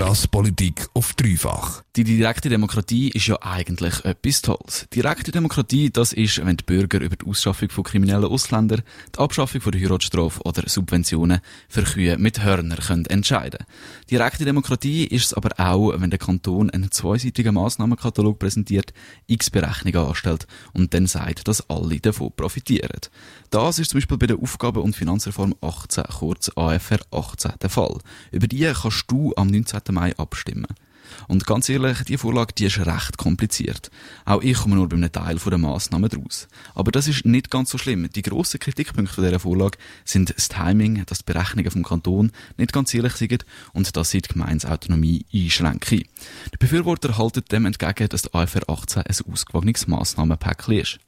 Krass Politik auf dreifach. Die direkte Demokratie ist ja eigentlich etwas Tolles. Direkte Demokratie, das ist, wenn die Bürger über die Ausschaffung von kriminellen Ausländern, die Abschaffung von der Heiratsstrafe oder Subventionen für Kühe mit Hörner können entscheiden Direkte Demokratie ist es aber auch, wenn der Kanton einen zweiseitigen Massnahmenkatalog präsentiert, x Berechnungen anstellt und dann sagt, dass alle davon profitieren. Das ist zum Beispiel bei der Aufgaben- und Finanzreform 18, kurz AFR 18, der Fall. Über die kannst du am 19. Mai abstimmen. Und ganz ehrlich, die Vorlage, die ist recht kompliziert. Auch ich komme nur bei einem Teil der Massnahmen draus. Aber das ist nicht ganz so schlimm. Die grossen Kritikpunkte dieser Vorlage sind das Timing, dass die Berechnungen vom Kanton nicht ganz ehrlich sind und dass sie die Gemeinsautonomie einschränken. Die Befürworter halten dem entgegen, dass die AFR 18 ein ausgewogenes Massnahmenpäckchen ist.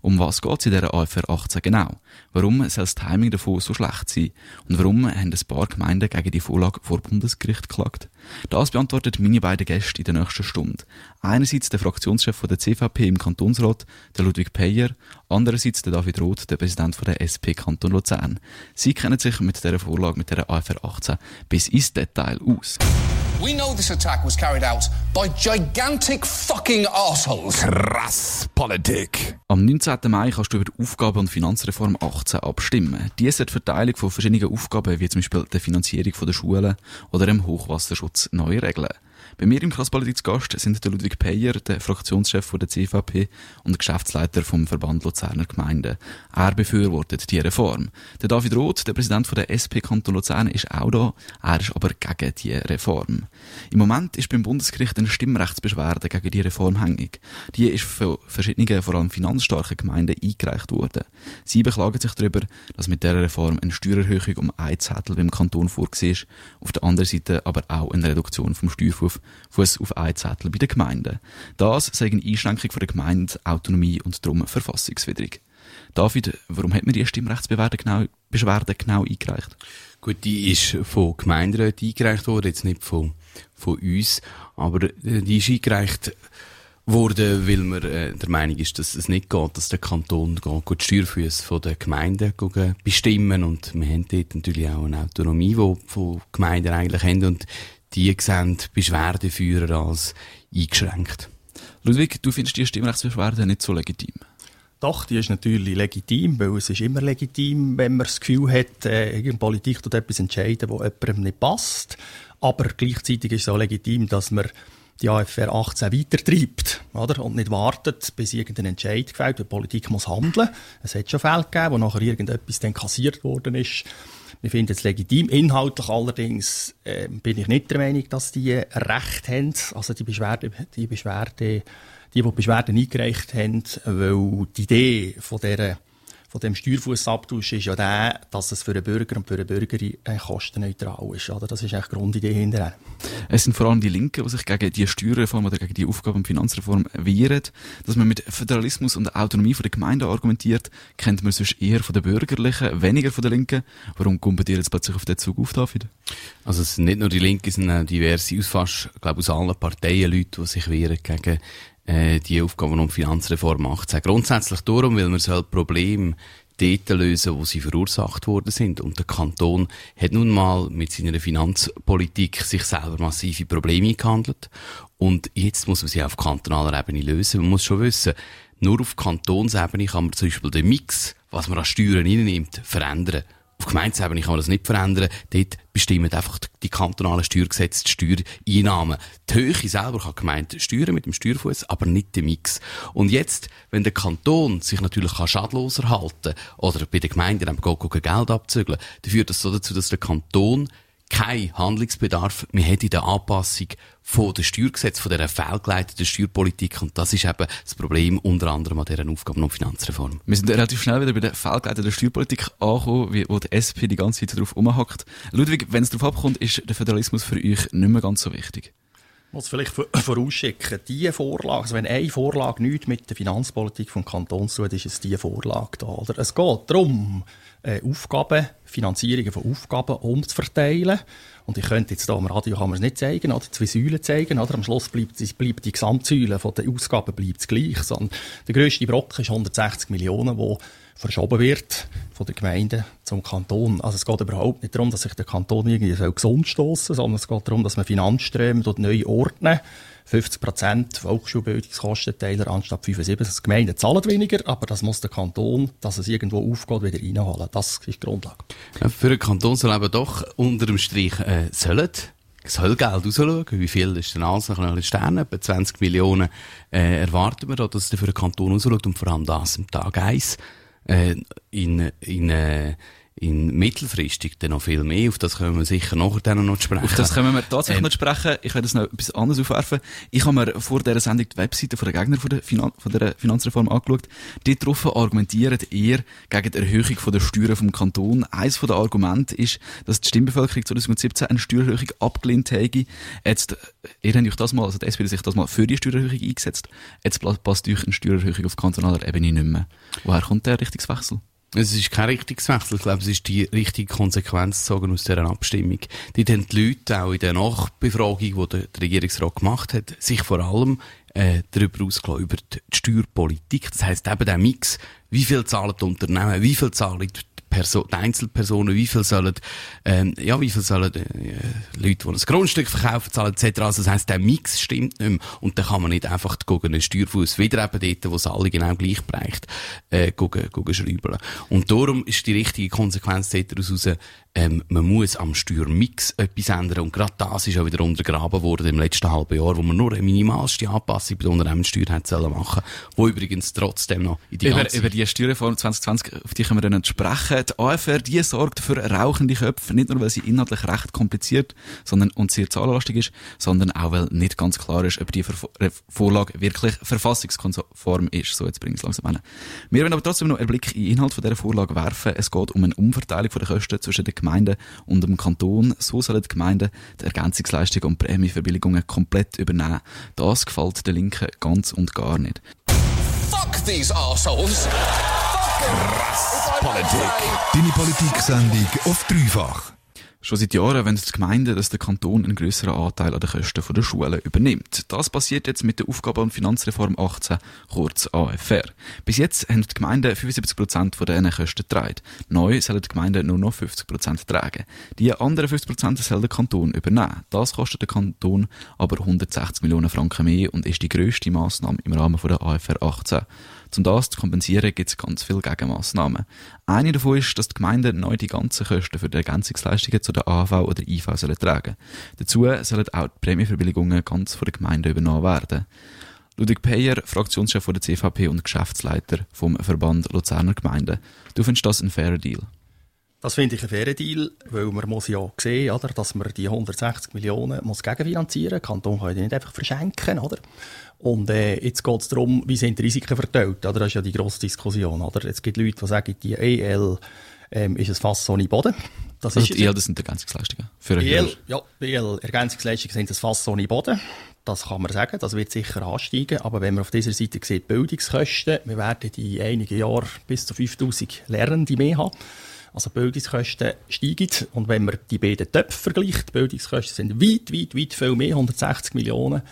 Um was geht es in dieser AFR 18 genau? Warum soll das Timing davon so schlecht sein? Und warum haben ein paar Gemeinden gegen die Vorlage vor Bundesgericht geklagt? Das beantwortet meine beiden Gäste in der nächsten Stunde. Einerseits der Fraktionschef der CVP im Kantonsrat, der Ludwig Peyer, andererseits der David Roth, der Präsident der SP Kanton Luzern. Sie kennen sich mit dieser Vorlage, mit der AFR 18 bis ins Detail aus. We know this attack was carried out by gigantic fucking assholes. Krass Politik. Am 19. Mai kannst du über die Aufgaben- und Finanzreform 18 abstimmen. Die soll die Verteilung von verschiedenen Aufgaben, wie zum Beispiel der Finanzierung der Schulen oder dem Hochwasserschutz, neu regeln. Bei mir im Krasspolitik zu Gast sind der Ludwig Peyer, der Fraktionschef der CVP und Geschäftsleiter vom Verband Luzerner Gemeinden. Er befürwortet die Reform. Der David Roth, der Präsident der SP Kanton Luzern, ist auch da. Er ist aber gegen die Reform. Im Moment ist beim Bundesgericht eine Stimmrechtsbeschwerde gegen die Reform hängig. Die ist von verschiedenen, vor allem finanzstarken Gemeinden eingereicht worden. Sie beklagen sich darüber, dass mit dieser Reform eine Steuererhöhung um ein Zettel beim Kanton vorgesehen ist, auf der anderen Seite aber auch eine Reduktion vom Steuerfuß Fuß auf einen Zettel bei den Gemeinden. Das sei eine Einschränkung von der Gemeindeautonomie und darum verfassungswidrig. David, warum hat man die Stimmrechtsbeschwerde genau, Beschwerde genau eingereicht? Gut, die ist von Gemeinderäten eingereicht worden, jetzt nicht von, von uns, aber äh, die ist eingereicht worden, weil man äh, der Meinung ist, dass es nicht geht, dass der Kanton die Steuerfüße den Gemeinden bestimmen und wir haben dort natürlich auch eine Autonomie, die die Gemeinden eigentlich haben und die sehen Beschwerdeführer als eingeschränkt. Ludwig, du findest die Stimmrechtsbeschwerde nicht so legitim? Doch, die ist natürlich legitim, weil es ist immer legitim, wenn man das Gefühl hat, äh, irgendeine Politik tut etwas entscheiden, wo jemandem nicht passt. Aber gleichzeitig ist es auch legitim, dass man die AFR 18 weitertreibt, oder? Und nicht wartet, bis irgendein Entscheid gefällt, weil die Politik muss handeln. Es hat schon Fälle gegeben, wo nachher irgendetwas dann kassiert worden ist. Wir finden es legitim. Inhaltlich allerdings äh, bin ich nicht der Meinung, dass die Recht haben, also die Beschwerde, die Beschwerde, die, die Beschwerden eingereicht haben, weil die Idee von dieser von dem Steuerfußabtausch ist ja der, dass es für den Bürger und für eine Bürgerin äh, kostenneutral ist. Oder? Das ist eigentlich die Grundidee hinterher. Es sind vor allem die Linken, die sich gegen die Steuerreform oder gegen die Aufgaben- und Finanzreform wehren. Dass man mit Föderalismus und Autonomie der Gemeinden argumentiert, kennt man sonst eher von den Bürgerlichen, weniger von den Linken. Warum kommt ihr jetzt plötzlich auf den Zug auf, David? Also es sind nicht nur die Linken, es sind auch diverse, aus fast, glaube aus allen Parteien Leute, die sich wehren gegen äh, die Aufgaben- und Finanzreform 18. Grundsätzlich darum, weil man soll Problem dort lösen, wo sie verursacht worden sind. Und der Kanton hat nun mal mit seiner Finanzpolitik sich selber massive Probleme gehandelt. Und jetzt muss man sie auf kantonaler Ebene lösen. Man muss schon wissen, nur auf Kantonsebene kann man zum Beispiel den Mix, was man an Steuern reinnimmt, verändern. Auf Gemeindeebene kann man das nicht verändern. Dort bestimmen einfach die kantonalen Steuergesetze die Steuereinnahmen. Die Höhe selber kann die Gemeinde steuern mit dem Steuerfuß, aber nicht den Mix. Und jetzt, wenn der Kanton sich natürlich kann schadloser halten oder bei den Gemeinden eben Geld abzügeln, dann führt das so dazu, dass der Kanton kein Handlungsbedarf mehr hat in der Anpassung von der Steuergesetz, von dieser fehlgeleiteten Steuerpolitik. Und das ist eben das Problem unter anderem an dieser Aufgaben- und Finanzreform. Wir sind relativ schnell wieder bei der fehlgeleiteten Steuerpolitik angekommen, wo die SP die ganze Zeit darauf umhackt. Ludwig, wenn es darauf abkommt, ist der Föderalismus für euch nicht mehr ganz so wichtig. Muss vielleicht vorausschicken, diese Vorlage, also wenn eine Vorlage nichts mit der Finanzpolitik vom Kanton zu tut, ist es diese Vorlage da. Oder? Es geht darum, äh, Aufgaben, Finanzierungen von Aufgaben umzuverteilen. Und ich könnte jetzt hier am Radio kann man es nicht zeigen, oder zwei Säulen zeigen, oder? Am Schluss bleibt, bleibt die Gesamtsäule von den Ausgaben bleibt gleich. Sondern der grösste Brocken ist 160 Millionen, wo verschoben wird von der Gemeinde zum Kanton. Also es geht überhaupt nicht darum, dass sich der Kanton irgendwie gesund stoßen, sondern es geht darum, dass man Finanzströme dort neu ordnen. 50 Prozent Volksschulbildungskostenteiler anstatt 75. Die Gemeinden zahlen weniger, aber das muss der Kanton, dass es irgendwo aufgeht, wieder reinholen. Das ist die Grundlage. Für den Kanton soll eben doch unter dem Strich äh, sollen soll Geld rausschauen. Wie viel ist denn alles ein Stern? Etwa 20 Millionen äh, erwarten wir da, dass es für den Kanton rausschaut und vor allem das am Tag 1 äh, in, in, äh, in mittelfristig dann noch viel mehr. Auf das können wir sicher nachher dann noch sprechen. Auf das können wir tatsächlich ähm, noch sprechen. Ich werde das noch etwas anderes aufwerfen. Ich habe mir vor dieser Sendung die Webseite von der Gegner von der, Finan von der Finanzreform angeschaut. Die darauf argumentieren eher gegen die Erhöhung von der Steuern vom Kanton. Eines der Argumente ist, dass die Stimmbevölkerung 2017 eine Steuererhöhung abgelehnt hätte. Jetzt, ihr habt euch das mal, also die SPD sich das mal für die Steuererhöhung eingesetzt. Jetzt passt euch eine Steuererhöhung auf kantonaler Ebene nicht mehr. Woher kommt der Richtungswechsel? Es ist kein Richtungswechsel. Ich glaube, es ist die richtige Konsequenz gezogen aus dieser Abstimmung. Die haben die Leute auch in der Nachbefragung, die der, Regierungsrat gemacht hat, sich vor allem äh, darüber ausgelassen, über die Steuerpolitik. Das heisst eben der Mix, wie viel zahlen die Unternehmen, wie viel zahlen die Perso die Einzelpersonen, wie viel sollen, ähm, ja, wie viel sollen äh, Leute, die ein Grundstück verkaufen, zahlen etc. Also das heisst, der Mix stimmt nicht mehr. Und dann kann man nicht einfach gegen einen Steuerfuß wieder eben dort, wo es alle genau gleich bereicht, äh, gegen, gegen schrauben. Und darum ist die richtige Konsequenz daraus raus, ähm, man muss am Steuermix etwas ändern. Und gerade das ist auch wieder untergraben worden im letzten halben Jahr, wo man nur eine minimalste Anpassung bei der Unternehmenssteuer hätte machen wo übrigens trotzdem noch in die über, ganze... Über die Steuerreform 2020, auf die können wir dann sprechen. Die AFR, die sorgt für rauchende Köpfe, nicht nur, weil sie inhaltlich recht kompliziert sondern, und sehr zahlenlastig ist, sondern auch, weil nicht ganz klar ist, ob die Vorlage wirklich verfassungskonform ist. So, jetzt bringe ich es langsam hin. Wir werden aber trotzdem noch einen Blick in den Inhalt von dieser Vorlage werfen. Es geht um eine Umverteilung der Kosten zwischen den Gemeinden und dem Kanton. So sollen die Gemeinden die Ergänzungsleistungen und Prämieverbilligungen komplett übernehmen. Das gefällt den Linken ganz und gar nicht. Fuck these assholes! Krass Politik. Deine Politik-Sendung auf dreifach. Schon seit Jahren wollen die Gemeinden, dass der Kanton einen grösseren Anteil an den Kosten der Schulen übernimmt. Das passiert jetzt mit der Aufgaben- und Finanzreform 18, kurz AFR. Bis jetzt haben die Gemeinden 75% von diesen Kosten getragen. Neu sollen die Gemeinden nur noch 50% tragen. Die anderen 50% soll der Kanton übernehmen. Das kostet den Kanton aber 160 Millionen Franken mehr und ist die grösste Massnahme im Rahmen der AFR 18. Um das zu kompensieren, gibt es ganz viele Gegenmaßnahmen. Eine davon ist, dass die Gemeinden neu die ganzen Kosten für die Ergänzungsleistungen zu der AV oder IV sollen tragen. Dazu sollen auch die Prämieverbilligungen ganz von den Gemeinden übernommen werden. Ludwig Peyer, Fraktionschef der CVP und Geschäftsleiter vom Verband Luzerner Gemeinden. Du findest das ein fairer Deal? Das finde ich ein fairer Deal, weil man muss ja sehen, oder, dass man die 160 Millionen muss gegenfinanzieren muss. Der Kanton kann die nicht einfach verschenken. Oder? Und äh, jetzt geht es darum, wie sind die Risiken verteilt. Oder? Das ist ja die grosse Diskussion. Oder? Es gibt Leute, die sagen, die EL ähm, ist ein Fass ohne Boden. Das also ist die EL, das sind Ergänzungsleistungen? Für EL, ja, EL, Ergänzungsleistungen sind ein Fass ohne Boden. Das kann man sagen, das wird sicher ansteigen. Aber wenn man auf dieser Seite sieht, Bildungskosten, wir werden in einigen Jahren bis zu 5000 Lernende mehr haben. Also Bildungskosten steigen. Und wenn man die beiden Töpfe vergleicht, Bildungskosten sind weit, weit, weit viel mehr, 160 Millionen.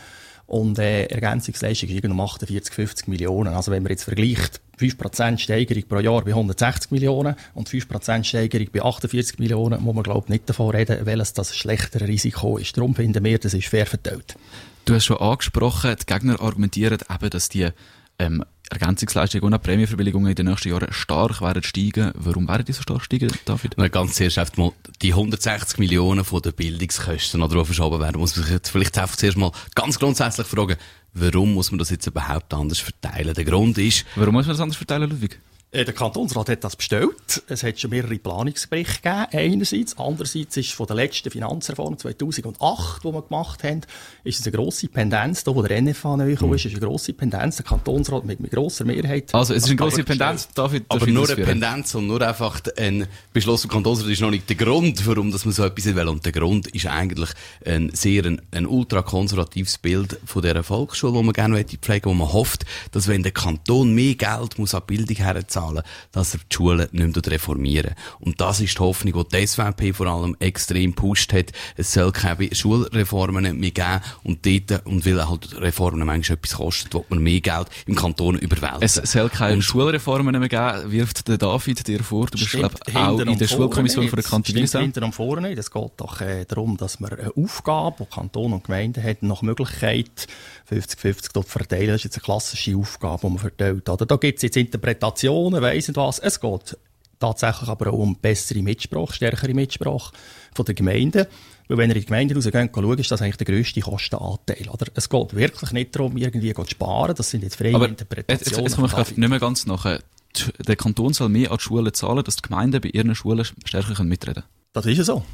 Und äh, Ergänzungsleistung ist um 48, 50 Millionen. Also wenn man jetzt vergleicht, 5% Steigerung pro Jahr bei 160 Millionen und 5% Steigerung bei 48 Millionen, muss man glaube ich nicht davon reden, welches das schlechtere Risiko ist. Darum finden wir, das ist fair verteilt. Du hast schon angesprochen, die Gegner argumentieren eben, dass die ähm, Ergänzungsleistungen und auch Prämienverbilligungen in den nächsten Jahren stark werden steigen. Warum werden die so stark steigen, David? Na, ganz zuerst mal die 160 Millionen von den Bildungskosten oder verschoben werden, muss man sich jetzt vielleicht einfach zuerst mal ganz grundsätzlich fragen, warum muss man das jetzt überhaupt anders verteilen? Der Grund ist... Warum muss man das anders verteilen, Ludwig? Äh, der Kantonsrat hat das bestellt. Es hat schon mehrere Planungsberichte gegeben, einerseits. Andererseits ist von der letzten Finanzreform 2008, die wir gemacht haben, ist es eine grosse Pendenz, da wo der NFA neu gekommen ist, ist eine grosse Pendenz. Der Kantonsrat mit, mit grosser Mehrheit. Also, es ist eine grosse Pendenz, David. Aber nur eine Pendenz und nur einfach ein Beschluss vom Kantonsrat ist noch nicht der Grund, warum dass man so etwas will. Und der Grund ist eigentlich ein sehr, ein, ein ultrakonservatives Bild von dieser Volksschule, die man gerne pflegen wo man hofft, dass wenn der Kanton mehr Geld muss an Bildung herzahlen zahlen, dass er die Schulen nicht mehr reformieren Und das ist die Hoffnung, die die SVP vor allem extrem pusht hat. Es soll keine Schulreformen mehr geben und dort, und weil halt Reformen manchmal etwas kosten, wird man mehr Geld im Kanton überwältigen. Es soll keine und Schulreformen mehr geben, wirft der David dir vor. Du bist, glaube auch in der Schulkommission von der. Hinter und vorne. Es geht doch äh, darum, dass man eine Aufgabe, die Kanton und Gemeinde hat, nach Möglichkeit 50-50 dort verteilen. Das ist jetzt eine klassische Aufgabe, die man verteilt. Oder da gibt es jetzt Interpretationen, weiss nicht was. Es geht tatsächlich aber auch um bessere Mitsprache, stärkere Mitsprache von der Gemeinde. Weil wenn ihr in die Gemeinde rausgeht, schaut, ist das eigentlich der grösste Kostenanteil. Oder? Es geht wirklich nicht darum, irgendwie zu sparen. Das sind jetzt freie aber Interpretationen. Jetzt, jetzt komme ich nicht mehr ganz nach. Der Kanton soll mehr an die Schulen zahlen, dass die Gemeinden bei ihren Schulen stärker mitreden können. Das ist ja so.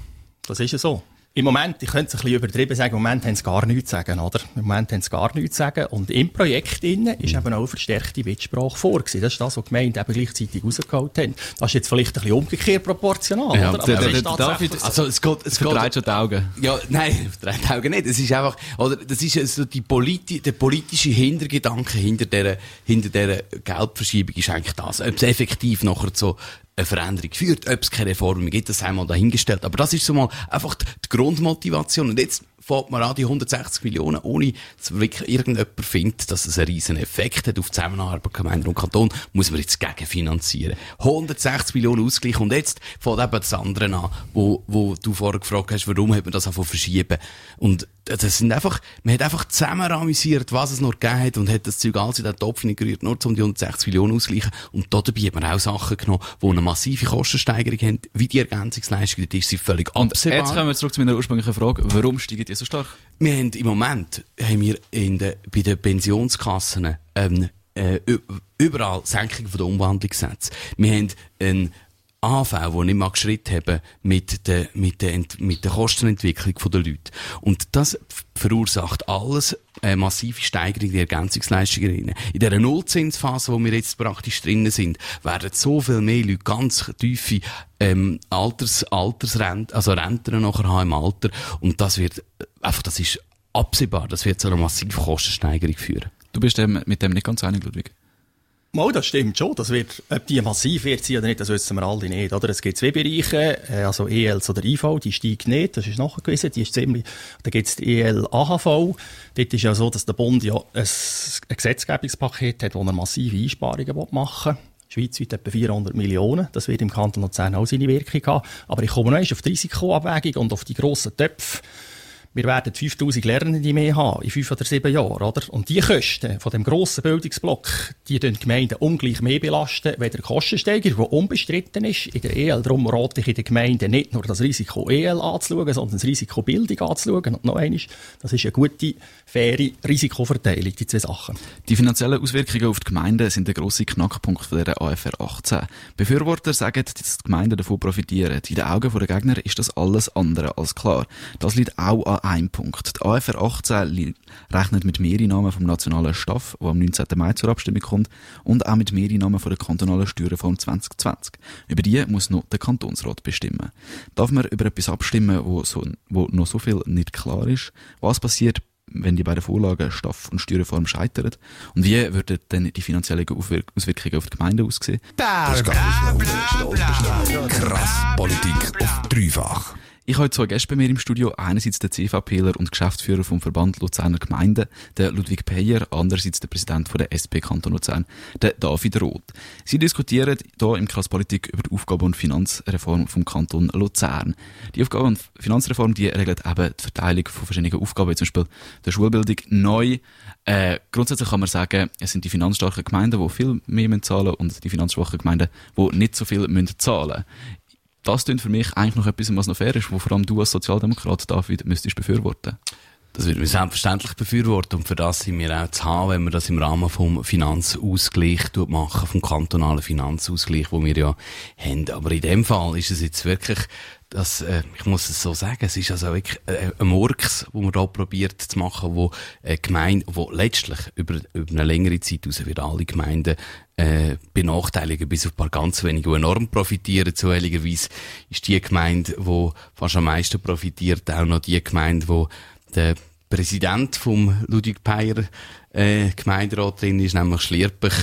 Das ist ja so. Im Moment, ich könnte es ein bisschen übertrieben sagen, im Moment haben sie gar nichts zu sagen, oder? Im Moment haben sie gar nichts zu sagen. Und im Projekt innen ist eben auch verstärkte Mitsprache vorgesehen. Das ist das, was die Gemeinden eben gleichzeitig rausgeholt haben. Das ist jetzt vielleicht ein bisschen umgekehrt proportional, ja, oder? Aber der, der, David, also es geht, es verdreht schon die Augen. Ja, nein, verdreht die Augen nicht. Es ist einfach, oder, das ist so die politi der politische Hintergedanke hinter dieser, hinter dieser Geldverschiebung ist eigentlich das. Ob es effektiv nachher so eine Veränderung führt. Ob es keine Reformen gibt, das haben wir dahingestellt. Aber das ist so mal einfach die, Grundmotivation. Und jetzt fährt man an die 160 Millionen, ohne dass wirklich irgendjemand findet, dass es einen riesen Effekt hat auf die Zusammenarbeit Gemeinde und Kanton, muss man jetzt gegenfinanzieren. 160 Millionen Ausgleich. Und jetzt fängt eben das andere an, wo, wo du vorher gefragt hast, warum hat man das einfach verschieben. Und das sind einfach, man hat einfach zusammen amüsiert, was es noch gegeben hat und hat das Zeug alles in den Topf gerührt, nur um die 160 Millionen auszugleichen. Und dabei hat man auch Sachen genommen, die eine massive Kostensteigerung haben, wie die Ergänzungsleistung, die ist sie völlig absehbar. Jetzt kommen wir zurück zu meiner ursprünglichen Frage, warum steigen die so stark? Wir haben im Moment, haben wir in den, bei den Pensionskassen, ähm, äh, überall Senkung der Umwandlungssätze. Wir haben einen AV, die nicht mal geschritten haben mit der, mit der, mit der Kostenentwicklung der Leute. Und das verursacht alles eine massive Steigerung der Ergänzungsleistungen. In dieser Nullzinsphase, wo wir jetzt praktisch drinnen sind, werden so viel mehr Leute ganz tiefe ähm, Alters, Altersrenten, also Renten nachher haben im Alter. Und das wird einfach, das ist absehbar, das wird zu einer massiven Kostensteigerung führen. Du bist mit dem nicht ganz einig, Ludwig? Mal, das stimmt schon. Das wird, ob die massiv wird sein oder nicht, das wissen wir alle nicht, oder? Es gibt zwei Bereiche, äh, also ELs oder IV, die steigt nicht, das ist nachgewiesen, die ist ziemlich, da gibt es die EL AHV. Dort ist ja so, dass der Bund ja ein, ein Gesetzgebungspaket hat, wo er massive Einsparungen machen will. Schweizweit etwa 400 Millionen. Das wird im Kanton Luzern auch seine Wirkung haben. Aber ich komme noch auf die Risikoabwägung und auf die grossen Töpfe wir werden 5000 Lernende mehr haben in fünf oder sieben Jahren, oder? Und die Kosten von dem grossen Bildungsblock, die den Gemeinden ungleich mehr belasten, wie der Kostensteiger, der unbestritten ist. In der EL, darum rate ich in den Gemeinden nicht nur das Risiko EL anzuschauen, sondern das Risiko Bildung anzuschauen. Und noch eines, das ist eine gute, faire Risikoverteilung, die zwei Sachen. Die finanziellen Auswirkungen auf die Gemeinden sind der grosse Knackpunkt von der AFR 18. Befürworter sagen, dass die Gemeinden davon profitieren. In den Augen der Gegner ist das alles andere als klar. Das liegt auch an ein Punkt. Die AFR 18 rechnet mit Mehreinnahmen vom nationalen Staff, wo am 19. Mai zur Abstimmung kommt, und auch mit Mehreinnahmen von der kantonalen Steuerreform 2020. Über die muss noch der Kantonsrat bestimmen. Darf man über etwas abstimmen, wo, so, wo noch so viel nicht klar ist? Was passiert wenn die beiden Vorlagen Staff- und Steuerreform scheitern? Und wie würden dann die finanziellen Auswirkungen auf die Gemeinde aussehen? Das geht Krass Politik auf dreifach. Ich habe zwei Gäste bei mir im Studio. Einerseits der CVPler und Geschäftsführer vom Verband Luzerner Gemeinden, der Ludwig Peyer, andererseits der Präsident von der SP Kanton Luzern, der David Roth. Sie diskutieren hier im Kreis Politik über die Aufgabe- und Finanzreform vom Kanton Luzern. Die Aufgabe- und Finanzreform, die regelt eben die Verteilung von verschiedenen Aufgaben, wie zum Beispiel der Schulbildung neu. Äh, grundsätzlich kann man sagen, es sind die finanzstarken Gemeinden, die viel mehr zahlen müssen und die finanzschwachen Gemeinden, die nicht so viel zahlen müssen das klingt für mich eigentlich noch etwas, was noch fair ist, wo vor allem du als Sozialdemokrat, David, müsstest befürworten. Das würden wir selbstverständlich befürworten und für das sind wir auch zu haben, wenn wir das im Rahmen vom Finanzausgleich machen, vom kantonalen Finanzausgleich, wo wir ja haben. Aber in dem Fall ist es jetzt wirklich das, äh, ich muss es so sagen, es ist also wirklich äh, ein Murks, wo man da probiert zu machen, wo äh, Gemeinde, wo letztlich über, über eine längere Zeit raus wird alle Gemeinden äh, benachteiligen, bis auf ein paar ganz wenige, die enorm profitieren. Zufälligerweise ist die Gemeinde, die fast am meisten profitiert, auch noch die Gemeinde, die der Präsident vom Ludwig Peyer äh, Gemeinderat drin ist, nämlich Schlierpich.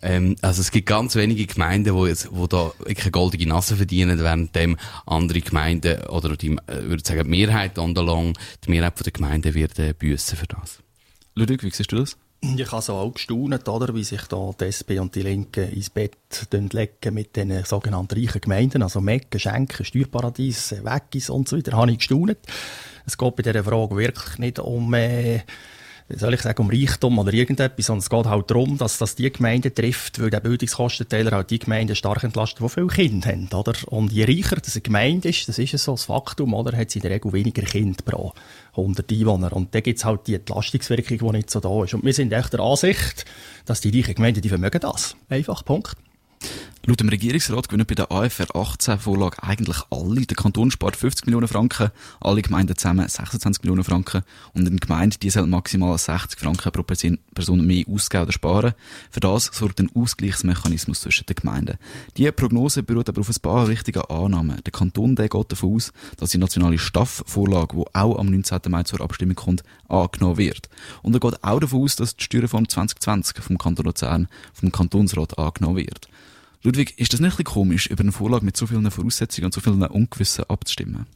Ähm, also es gibt ganz wenige Gemeinden, wo, jetzt, wo da eine goldige Nase verdienen, während dem andere Gemeinden, oder die, äh, würde sagen, die Mehrheit long, die Mehrheit der Gemeinden wird äh, büssen für das. Ludwig, wie siehst du das? Ich habe so auch gestaunt, oder, wie sich da die SP und die Linken ins Bett legen mit den sogenannten reichen Gemeinden, also Mecken, Schenken, Steuerparadies, Weggis und so weiter, habe ich gestaunt. Es geht bei dieser Frage wirklich nicht um, äh, soll ich sagen, um Reichtum oder irgendetwas, sondern es geht halt darum, dass das die Gemeinden trifft, weil der Bildungskostenteiler halt die Gemeinden stark entlastet, die viele Kinder haben, oder? Und je reicher eine Gemeinde ist, das ist so das Faktum, oder? Hat sie in der Regel weniger Kinder pro 100 Einwohner. Und da es halt die Entlastungswirkung, die nicht so da ist. Und wir sind echt der Ansicht, dass die reichen Gemeinden, die vermögen das. Einfach, Punkt. Laut dem Regierungsrat gewinnen bei der AFR 18 Vorlage eigentlich alle. Der Kanton spart 50 Millionen Franken, alle Gemeinden zusammen 26 Millionen Franken und eine Gemeinde, die soll maximal 60 Franken pro Person mehr ausgeben oder sparen. Für das sorgt ein Ausgleichsmechanismus zwischen den Gemeinden. Diese Prognose beruht aber auf ein paar wichtigen Annahmen. Der Kanton der geht davon aus, dass die nationale Staff-Vorlage, die auch am 19. Mai zur Abstimmung kommt, angenommen wird. Und er geht auch davon aus, dass die Steuerreform 2020 vom Kanton Luzern vom Kantonsrat angenommen wird. Ludwig, ist das nicht ein bisschen komisch, über eine Vorlage mit so vielen Voraussetzungen und so vielen Ungewissen abzustimmen?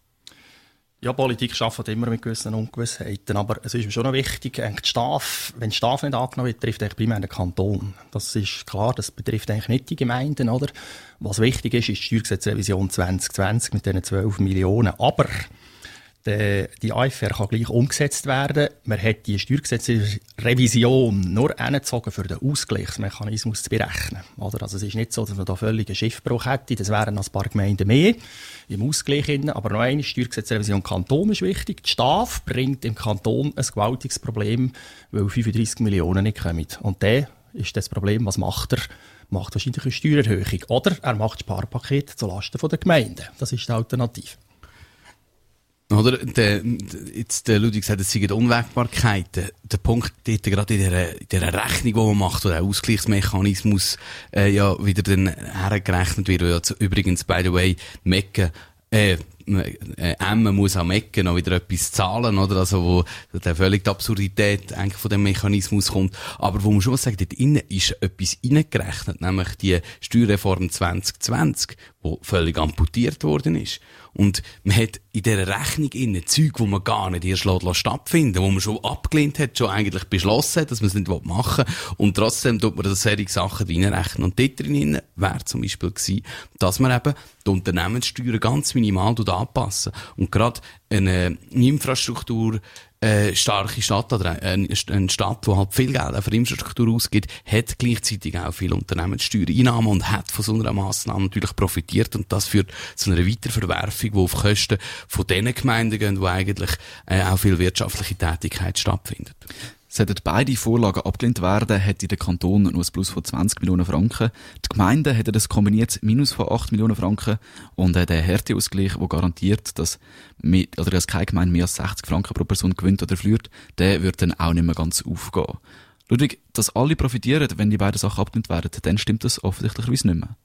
Ja, Politik arbeitet immer mit gewissen Ungewissheiten, aber es ist mir schon noch wichtig, die Staff, wenn die Staff nicht angenommen wird, trifft eigentlich primär den Kanton. Das ist klar, das betrifft eigentlich nicht die Gemeinden, oder? Was wichtig ist, ist die Steuergesetzrevision 2020 mit diesen 12 Millionen. Aber die, die AFR kann gleich umgesetzt werden. Man hat die Steuergesetzrevision nur angezogen, für den Ausgleichsmechanismus zu berechnen. Oder? Also es ist nicht so, dass man da völlig einen Schiffbruch hätte. Das wären ein paar Gemeinden mehr im Ausgleich. Aber noch eine Steuergesetzrevision Kanton ist wichtig. Die Staff bringt im Kanton ein gewaltiges Problem, weil 35 Millionen nicht kommen. Und der ist das Problem, was macht er? Macht wahrscheinlich eine Steuererhöhung. Oder er macht Sparpakete zulasten der Gemeinden. Das ist die Alternative. Oder? Der, jetzt, der Ludwig sagt, es seien Unwägbarkeiten. Der Punkt dort, gerade in dieser, in dieser Rechnung, die man macht, wo der Ausgleichsmechanismus, äh, ja, wieder dann hergerechnet wird, ja übrigens, by the way, Mecken, äh, äh, Emmen muss am Ecken noch wieder etwas zahlen, oder? Also, wo der völlig die Absurdität eigentlich von dem Mechanismus kommt. Aber wo man schon sagen, dort innen ist etwas reingerechnet, nämlich die Steuerreform 2020, wo völlig amputiert worden ist. Und man hat in dieser Rechnung innen Zeug, wo man gar nicht erst stattfinden wo man schon abgelehnt hat, schon eigentlich beschlossen hat, dass man es nicht machen will. Und trotzdem tut man das solche Sachen reinrechnen. Und dort drin wäre zum Beispiel gewesen, dass man eben die Unternehmenssteuern ganz minimal anpassen. Und gerade eine Infrastruktur, äh, starke Stadt oder eine, Stadt, die halt viel Geld für Infrastruktur ausgibt, hat gleichzeitig auch viel Unternehmenssteuereinnahmen und hat von so einer Massnahme natürlich profitiert und das führt zu einer Weiterverwerfung, die auf Kosten von den Gemeinden gehen, wo eigentlich äh, auch viel wirtschaftliche Tätigkeit stattfindet. Sollten beide Vorlagen abgelehnt werden, hätte der Kanton nur ein Plus von 20 Millionen Franken. Die Gemeinden hätten das kombiniert Minus von 8 Millionen Franken. Und der Härteausgleich, der garantiert, dass, mehr, oder dass keine Gemeinde mehr als 60 Franken pro Person gewinnt oder verliert, der wird dann auch nicht mehr ganz aufgehen. Ludwig, dass alle profitieren, wenn die beiden Sachen abgelehnt werden, dann stimmt das offensichtlich nicht mehr.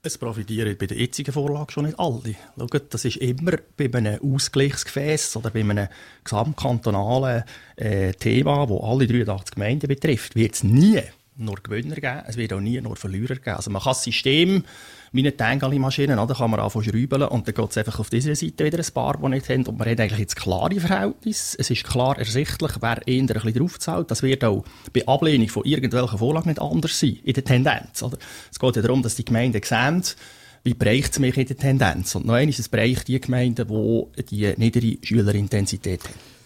Es profitieren bei der jetzigen Vorlage schon nicht alle. Schaut, das ist immer bei einem Ausgleichsgefäß oder bei einem gesamtkantonalen äh, Thema, wo alle 83 Gemeinden betrifft, wird es nie nur Gewinner geben, es wird auch nie nur Verlierer geben. Also man kann das System wie eine Tangali-Maschine, da kann man anfangen schrauben und dann geht es einfach auf dieser Seite wieder ein paar, die nicht haben und man hat eigentlich jetzt klare Verhältnisse. Es ist klar ersichtlich, wer eher ein bisschen draufzahlt. Das wird auch bei Ablehnung von irgendwelchen Vorlagen nicht anders sein, in der Tendenz. Oder? Es geht ja darum, dass die Gemeinden sehen, wie bereicht es mich in der Tendenz. Und noch eines, es bereicht die Gemeinden, die die niedere Schülerintensität haben.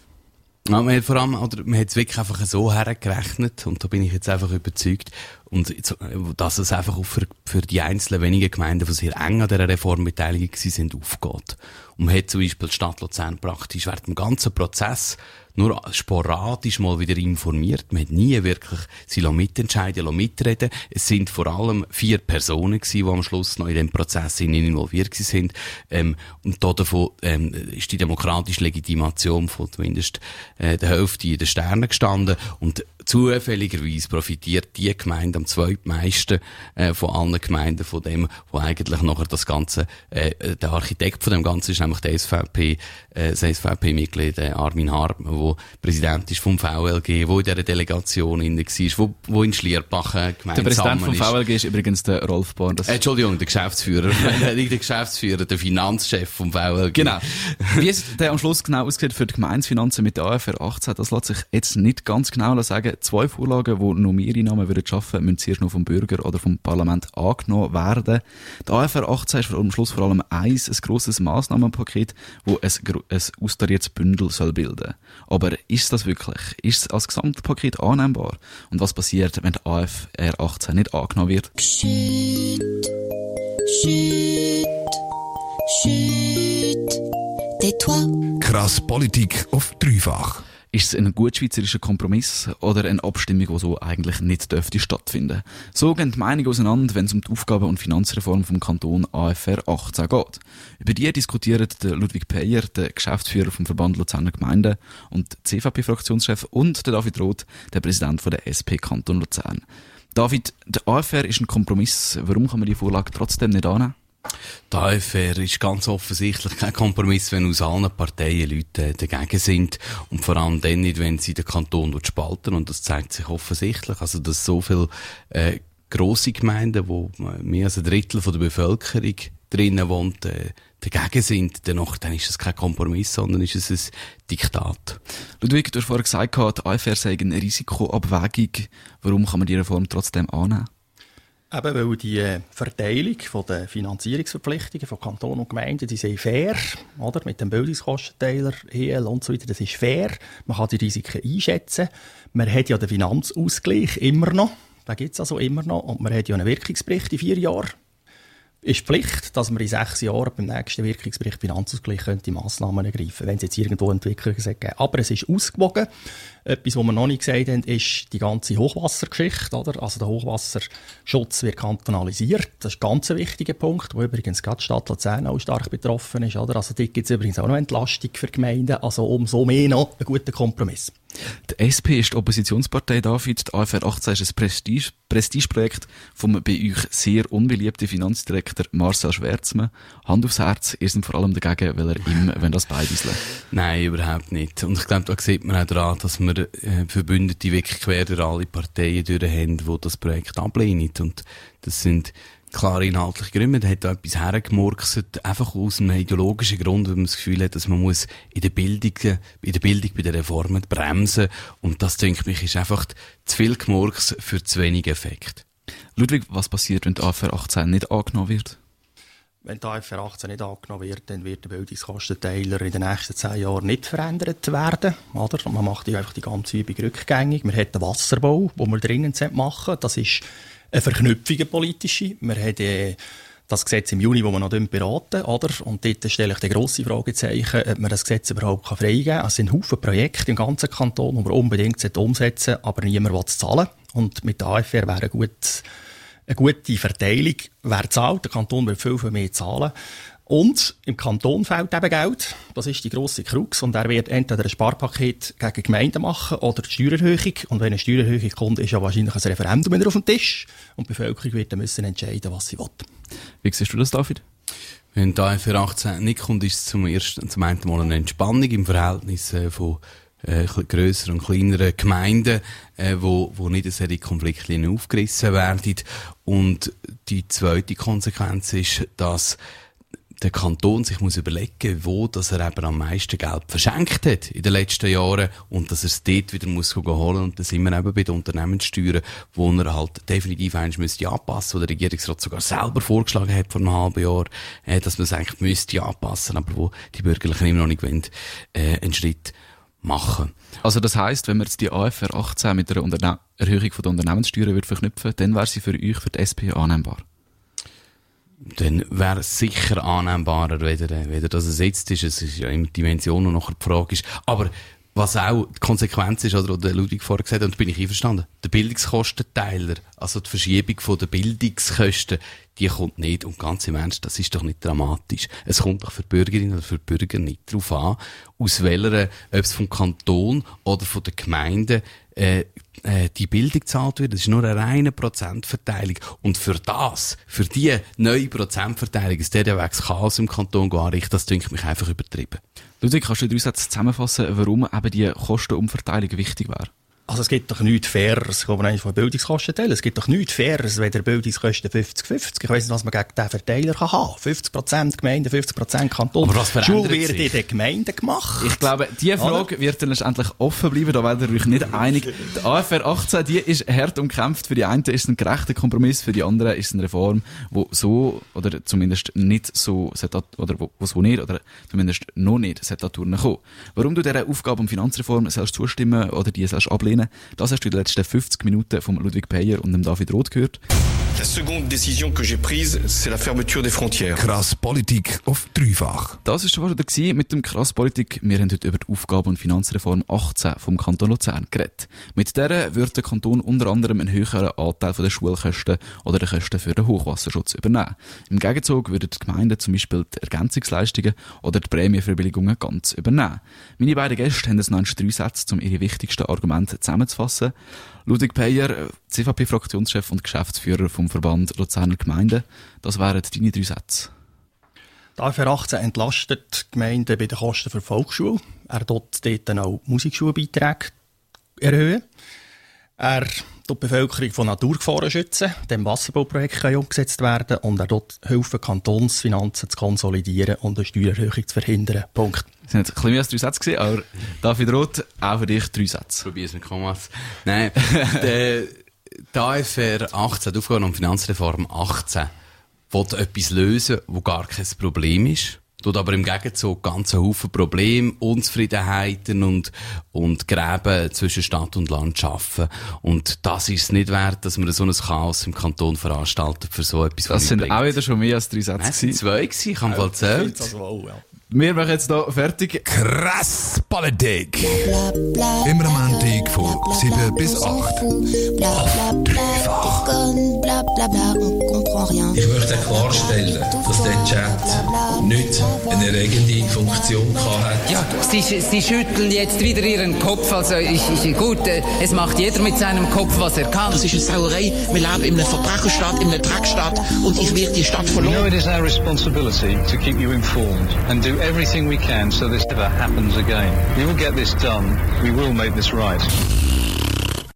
Ja, man hat vor allem, oder man hat es wirklich einfach so hergerechnet, und da bin ich jetzt einfach überzeugt, und dass es einfach auch für, für die einzelnen wenigen Gemeinden, die sehr eng an dieser Reform beteiligt sind, aufgeht. Und man hat zum Beispiel die Stadt Luzern praktisch während dem ganzen Prozess nur sporadisch mal wieder informiert. Man hat nie wirklich sie mitentscheiden, mitreden. Es sind vor allem vier Personen gewesen, die am Schluss noch in dem Prozess involviert sind. Ähm, und da davon ähm, ist die demokratische Legitimation von zumindest äh, der Hälfte in den Sternen gestanden. Und zufälligerweise profitiert die Gemeinde am zweitmeisten äh, von allen Gemeinden von dem, wo eigentlich nachher das Ganze, äh, der Architekt von dem Ganzen ist nämlich der SVP, äh, das SVP-Mitglied äh, Armin Hartmann, wo Präsident ist vom VLG, wo in dieser Delegation inne war, wo, wo in Schlierbach äh, Der Präsident vom VLG ist übrigens der Rolf Born. Äh, Entschuldigung, der Geschäftsführer, nicht der Geschäftsführer, der Finanzchef vom VLG. Genau. Wie es der am Schluss genau aussieht für die Gemeinsfinanzen mit der AFR 18, das lässt sich jetzt nicht ganz genau sagen. Zwei Vorlagen, die noch mehr Einnahmen würden schaffen, müssen zuerst noch vom Bürger oder vom Parlament angenommen werden. Die AFR 18 ist am Schluss vor allem eins, ein grosses Massnahmenpaket, wo ein, ein austariertes Bündel soll bilden. Aber ist das wirklich? Ist es als Gesamtpaket annehmbar? Und was passiert, wenn die AFR 18 nicht angenommen wird? Chut, chut, tais-toi. Krass Politik auf dreifach. Ist es ein gut schweizerischer Kompromiss oder eine Abstimmung, die so eigentlich nicht dürfte stattfinden? So gehen die Meinungen auseinander, wenn es um die Aufgaben- und Finanzreform vom Kanton AFR 18 geht. Über die diskutieren der Ludwig Peyer, der Geschäftsführer vom Verband Luzerner Gemeinden und CVP-Fraktionschef und der David Roth, der Präsident von der SP Kanton Luzern. David, der AFR ist ein Kompromiss. Warum kann man die Vorlage trotzdem nicht annehmen? Die AFR ist ganz offensichtlich kein Kompromiss, wenn aus allen Parteien Leute dagegen sind. Und vor allem dann nicht, wenn sie den Kanton spalten. Und das zeigt sich offensichtlich. Also, dass so viele äh, grosse Gemeinden, wo mehr als ein Drittel von der Bevölkerung drinnen wohnt, äh, dagegen sind, danach, dann ist es kein Kompromiss, sondern ist es ein Diktat. Ludwig, du hast vorher gesagt, die AFR sei eine Risikoabwägung. Warum kann man die Reform trotzdem annehmen? Eben, weil die Verteilung der Finanzierungsverpflichtungen von Kanton und Gemeinden, die sind fair, oder? Mit dem Bildungskostenteiler, EL und so weiter, das ist fair. Man kann die Risiken einschätzen. Man hat ja den Finanzausgleich immer noch. Den gibt es also immer noch. Und man hat ja einen Wirkungsbericht in vier Jahren ist Pflicht, dass man in sechs Jahren beim nächsten Wirkungsbericht Finanzausgleich könnte Massnahmen ergreifen, wenn es jetzt irgendwo Entwicklungen gibt. Aber es ist ausgewogen. Etwas, was wir noch nicht gesagt haben, ist die ganze Hochwassergeschichte, oder? Also der Hochwasserschutz wird kantonalisiert. Das ist ein ganz wichtiger Punkt, wo übrigens gerade die Stadt Luzern auch stark betroffen ist, oder? Also dort gibt es übrigens auch noch Entlastung für Gemeinden. Also umso mehr noch ein guter Kompromiss. Die SP ist die Oppositionspartei, David. Die AFR 18 ist ein Prestige, Prestigeprojekt vom bei euch sehr unbeliebten Finanzdirektor Marcel Schwärzmann. Hand aufs Herz, ihr seid vor allem dagegen, weil er ihm, wenn das beides Nein, überhaupt nicht. Und ich glaube, da sieht man auch daran, dass wir äh, Verbündete wirklich quer durch alle Parteien durch haben, die das Projekt ablehnen. Und das sind klare inhaltliche Gründe. Man hat da etwas hergemurkset, einfach aus einem ideologischen Grund, weil man das Gefühl hat, dass man muss in der Bildung, in der Bildung bei den Reformen bremsen. Und das, denke ich, ist einfach zu viel Gemurks für zu wenig Effekt. Ludwig, was passiert, wenn die AFR 18 nicht angenommen wird? Wenn die AFR 18 nicht angenommen wird, dann wird der Bildungskostenteiler in den nächsten zehn Jahren nicht verändert werden. Oder? Man macht einfach die ganze Übung rückgängig. Man hat den Wasserbau, den wir dringend machen Das ist eine Verknüpfung, eine politische. Wir haben äh, das Gesetz im Juni, das wir noch beraten, oder? Und dort stelle ich die grosse Fragezeichen, ob man das Gesetz überhaupt freigeben kann. Es sind Haufen Projekte im ganzen Kanton, die man unbedingt umsetzen sollte, aber niemand will es zahlen. Und mit der AFR wäre gut, eine gute Verteilung. Wer zahlt? Der Kanton will viel, viel mehr zahlen. Und im Kanton fehlt eben Geld. Das ist die grosse Krux. Und er wird entweder ein Sparpaket gegen Gemeinden machen oder die Steuererhöhung. Und wenn eine Steuererhöhung kommt, ist ja wahrscheinlich ein Referendum wieder auf dem Tisch. Und die Bevölkerung wird dann müssen entscheiden, was sie will. Wie siehst du das, David? Wenn die für 18 nicht kommt, ist es zum ersten, zum einen Mal eine Entspannung im Verhältnis äh, von äh, grösseren und kleineren Gemeinden, äh, wo, wo nicht solche Konfliktlinien aufgerissen werden. Und die zweite Konsequenz ist, dass der Kanton sich muss überlegen, wo dass er eben am meisten Geld verschenkt hat in den letzten Jahren und dass er es dort wieder muss holen und da sind wir eben bei den Unternehmenssteuern, wo er halt definitiv eins müsste anpassen, wo der Regierungsrat sogar selber vorgeschlagen hat vor einem halben Jahr, äh, dass man es eigentlich müsste anpassen, aber wo die Bürgerlichen immer noch nicht wollen, äh, einen Schritt machen. Also das heißt, wenn man jetzt die AFR 18 mit einer Unterne Erhöhung von der Unternehmenssteuern würde verknüpfen, dann wäre sie für euch, für die SP annehmbar? dann wäre es sicher annehmbarer, weder, weder dass es jetzt ist. Es ist ja immer die Dimension, und nachher die Frage ist. Aber was auch die Konsequenz ist, oder der Ludwig vorher gesagt hat, und da bin ich einverstanden, der Bildungskostenteiler, also die Verschiebung der Bildungskosten, die kommt nicht. Und ganz im Ernst, das ist doch nicht dramatisch. Es kommt doch für Bürgerinnen oder für Bürger nicht darauf an, aus welcher, ob es vom Kanton oder von der Gemeinde äh, äh, die Bildung gezahlt wird. Das ist nur eine reine Prozentverteilung. Und für das, für die neue Prozentverteilung, ist der Weg Chaos im Kanton anrichten, das denke mich einfach übertrieben. Ludwig, kannst du drei Sätze zusammenfassen, warum eben die Kostenumverteilung wichtig wäre? Also es gibt doch nichts Faireres, kann man eigentlich von Bildungskosten teilen. Es gibt doch nichts Faireres, wenn der Bildungskosten 50-50. Ich weiss nicht, was man gegen diesen Verteiler kann haben 50% Gemeinde, 50% Kanton. Aber was Die Schule wird sich? in den Gemeinden gemacht. Ich glaube, diese Frage wird dann letztendlich offen bleiben, da werdet ihr euch nicht einig. Die AFR 18, die ist hart umkämpft. Für die einen ist es ein gerechter Kompromiss, für die anderen ist es eine Reform, wo so, oder zumindest nicht so, oder wo, wo so nicht, oder zumindest noch nicht, sollte da kommen. Warum du dieser Aufgabe und Finanzreform sollst zustimmen oder die sollst ablehnen, das hast du in den letzten 50 Minuten von Ludwig Peyer und dem David Roth gehört. La seconde décision que j'ai prise, c'est la fermeture des frontières. Krass Politik auf dreifach. Das ist schon wieder gewesen mit dem Krass Politik. Wir haben heute über die Aufgaben- und Finanzreform 18 vom Kanton Luzern geredet. Mit der wird der Kanton unter anderem einen höheren Anteil von den Schulkosten oder den Kosten für den Hochwasserschutz übernehmen. Im Gegenzug würden die Gemeinden zum Beispiel die Ergänzungsleistungen oder die Prämienverbilligungen ganz übernehmen. Meine beiden Gäste haben jetzt noch drei Sätze, um ihre wichtigsten Argumente zusammenzufassen. Ludwig Peyer, CVP-Fraktionschef und Geschäftsführer vom Verband Luzerner Gemeinden. Das wären deine drei Sätze. Die AFR 18 entlastet die Gemeinden bei den Kosten für Volksschule. Er dort dann auch Musikschulbeiträge erhöhen. Er die Bevölkerung von Naturgefahren schützen. Dem Wasserbauprojekt kann umgesetzt werden. Und er tut helfen, Kantonsfinanzen zu konsolidieren und eine Steuererhöhung zu verhindern. Punkt. Das sind jetzt ein bisschen mehr als drei Sätze gewesen, aber David Roth, auch für dich drei Sätze. Probier's mit Kommas. Nein, der, die AFR 18, die Aufgaben- und Finanzreform 18, will etwas lösen, wo gar kein Problem ist. Tut aber im Gegenzug ganz einen Haufen Probleme, Unzufriedenheiten und, und Gräben zwischen Stadt und Land schaffen. Und das ist es nicht wert, dass man so ein Chaos im Kanton veranstaltet für so etwas. Das sind auch wieder schon mehr als drei Sätze es sind gewesen. zwei gewesen, ich habe. Also, ja. Wir machen jetzt hier fertig. Krass Politik. Immer am Montag von Bla, bla, 7 bla, bis on s'en 8. fout. Bla Ich möchte klarstellen, dass der Chat nicht eine regende Funktion hat. Ja, Sie, Sie schütteln jetzt wieder Ihren Kopf. Also, ich, ich, gut, äh, es macht jeder mit seinem Kopf, was er kann. Das ist eine Sauerei. Wir leben in einem Verbrecherstaat, in einem Dreckstaat und ich werde die Stadt We know verloren. it is our responsibility to keep you informed and do everything we can so this never happens again. We will get this done. We will make this right.